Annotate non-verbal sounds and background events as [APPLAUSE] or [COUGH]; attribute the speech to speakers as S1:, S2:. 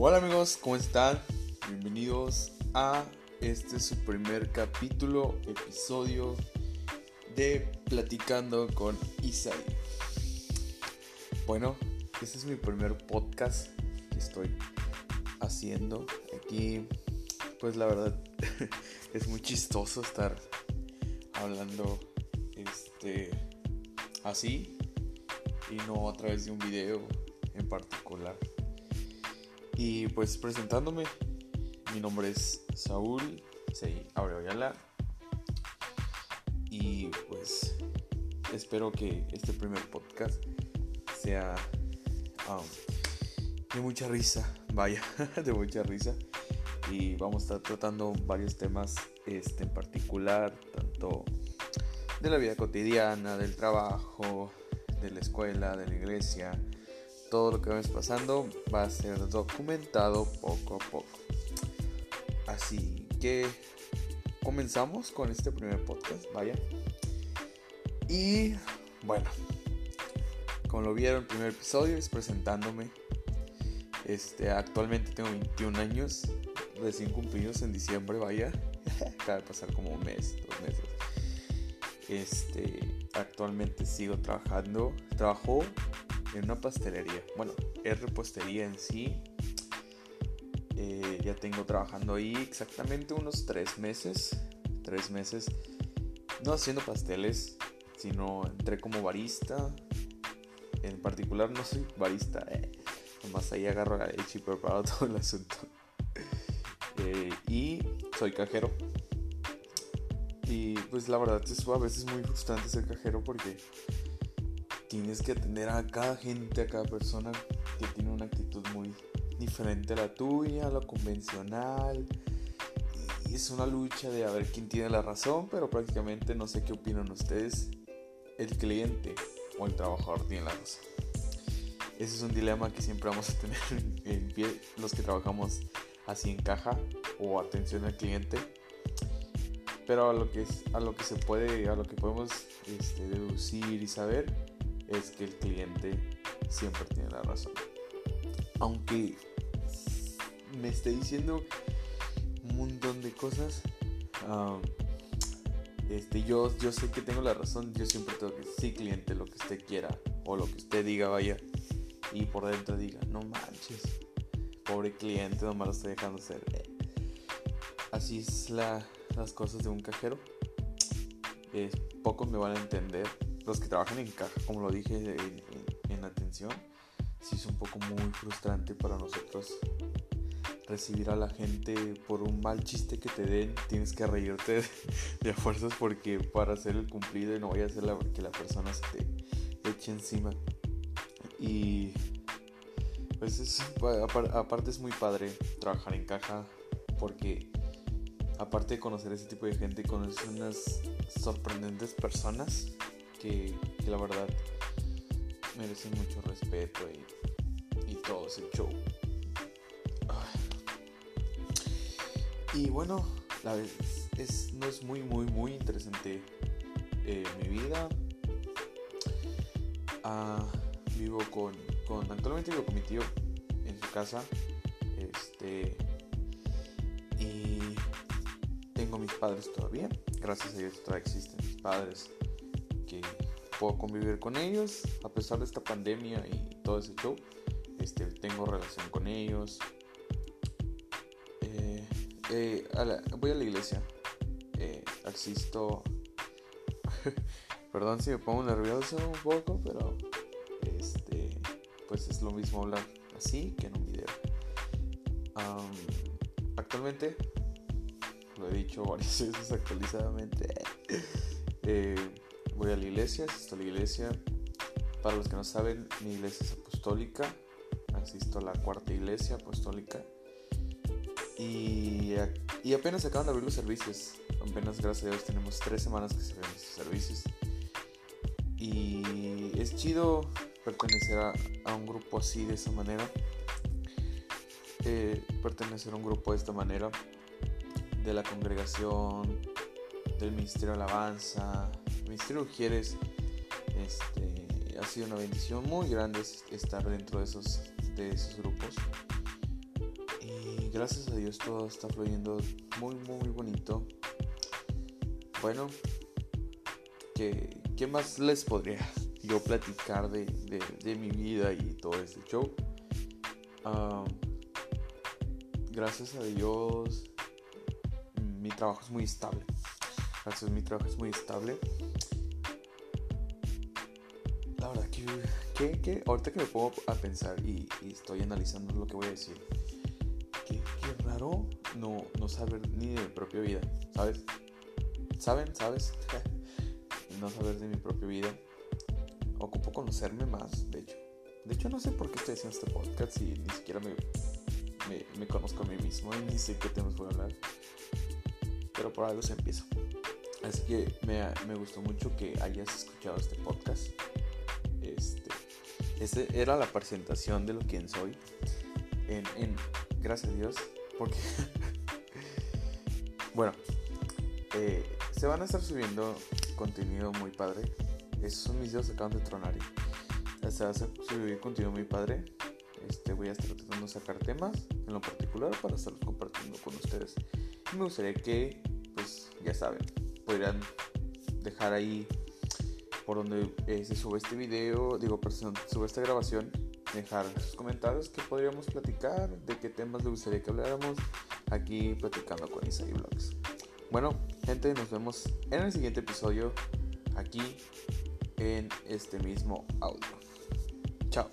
S1: Hola amigos, ¿cómo están? Bienvenidos a este su primer capítulo, episodio de Platicando con Isai. Bueno, este es mi primer podcast que estoy haciendo. Aquí, pues la verdad, [LAUGHS] es muy chistoso estar hablando este así y no a través de un video en particular. Y pues presentándome, mi nombre es Saúl sí, Aureoyala y pues espero que este primer podcast sea um, de mucha risa, vaya, [LAUGHS] de mucha risa. Y vamos a estar tratando varios temas este, en particular, tanto de la vida cotidiana, del trabajo, de la escuela, de la iglesia, todo lo que vamos pasando va a ser documentado poco a poco. Así que comenzamos con este primer podcast, vaya. Y bueno, como lo vieron, el primer episodio es presentándome. Este, actualmente tengo 21 años, recién cumplidos en diciembre, vaya. [LAUGHS] Acaba de pasar como un mes, dos meses. Este, actualmente sigo trabajando. Trabajo en una pastelería. Bueno, es repostería en sí. Eh, ya tengo trabajando ahí exactamente unos tres meses. Tres meses. No haciendo pasteles, sino entré como barista. En particular no soy barista. Eh. Nomás ahí agarro la leche y preparo [LAUGHS] todo el asunto. Eh, y soy cajero y pues la verdad es a veces muy frustrante ser cajero porque tienes que atender a cada gente, a cada persona que tiene una actitud muy diferente a la tuya, a lo convencional. Y es una lucha de a ver quién tiene la razón, pero prácticamente no sé qué opinan ustedes. El cliente o el trabajador tiene la razón. Ese es un dilema que siempre vamos a tener [LAUGHS] en pie los que trabajamos así en caja o atención al cliente pero a lo que, a lo que se puede, a lo que podemos este, deducir y saber es que el cliente siempre tiene la razón. Aunque me esté diciendo un montón de cosas, este, yo, yo sé que tengo la razón, yo siempre tengo que sí cliente, lo que usted quiera o lo que usted diga vaya y por dentro diga, no manches, pobre cliente, nomás lo estoy dejando ser. Así es la, las cosas de un cajero. Pocos me van a entender. Los que trabajan en caja, como lo dije en, atención, sí es un poco muy frustrante para nosotros recibir a la gente por un mal chiste que te den. Tienes que reírte de, a fuerzas porque para hacer el cumplido y no voy a hacer que la persona se te eche encima. Y pues es, aparte es muy padre trabajar en caja porque aparte de conocer ese tipo de gente, conoces unas sorprendentes personas que, la verdad merecen mucho respeto y, todo ese show. Y bueno, la vez es, no es muy, muy, muy interesante eh, mi vida. Ah, vivo con, con, actualmente vivo con mi tío en su casa. Este, tengo mis padres todavía. Gracias a Dios todavía existen mis padres que puedo convivir con ellos a pesar de esta pandemia y todo ese show. Este, tengo relación con ellos. Eh, eh, voy a la iglesia. Eh, asisto. [LAUGHS] Perdón si me pongo nervioso un poco, pero este, pues es lo mismo hablar así que en un video. actualmente lo he dicho varias [LAUGHS] veces actualizadamente. Eh, voy a la iglesia, asisto a la iglesia. Para los que no saben, mi iglesia es apostólica. Asisto a la cuarta iglesia apostólica. Y, y apenas acaban de abrir los servicios. Apenas, gracias a Dios, tenemos tres semanas que se ven los servicios. Y es chido pertenecer a, a un grupo así, de esa manera. Eh, pertenecer a un grupo de esta manera de la congregación, del Ministerio de Alabanza, Ministerio Ujieres, este, ha sido una bendición muy grande estar dentro de esos, de esos grupos. y gracias a Dios todo está fluyendo muy muy bonito. Bueno, ¿qué, qué más les podría [LAUGHS] yo platicar de, de, mi vida y todo este show? gracias a Dios mi trabajo es muy estable. Gracias, mi trabajo es muy estable. La verdad que, que, ahorita que me pongo a pensar y, estoy analizando lo que voy a decir, que, raro no, no saber ni de mi propia vida, ¿sabes? ¿Saben? ¿Sabes? [LAUGHS] no saber de mi propia vida. Ocupo conocerme más, de hecho. De hecho, no sé por qué estoy haciendo este podcast y ni siquiera me, me, conozco a mí mismo y ni sé qué temas voy a hablar. Pero por algo se empieza. Así que me, me gustó mucho que hayas escuchado este podcast. Este, este era la presentación de lo que soy. En, gracias a Dios. Porque, [LAUGHS] bueno, eh, se van a estar subiendo contenido muy padre. Esos son mis videos acaban de tronar. Y se va a subir contenido muy padre. Este, voy a estar tratando de sacar temas en lo particular para estarlos compartiendo con ustedes. Y me gustaría que, pues, ya saben, podrían dejar ahí por donde eh, se sube este video, digo, perdón, sube esta grabación, dejar sus comentarios que podríamos platicar, de qué temas les gustaría que habláramos aquí platicando con Isai Vlogs. Bueno, gente, nos vemos en el siguiente episodio aquí en este mismo audio. Chao.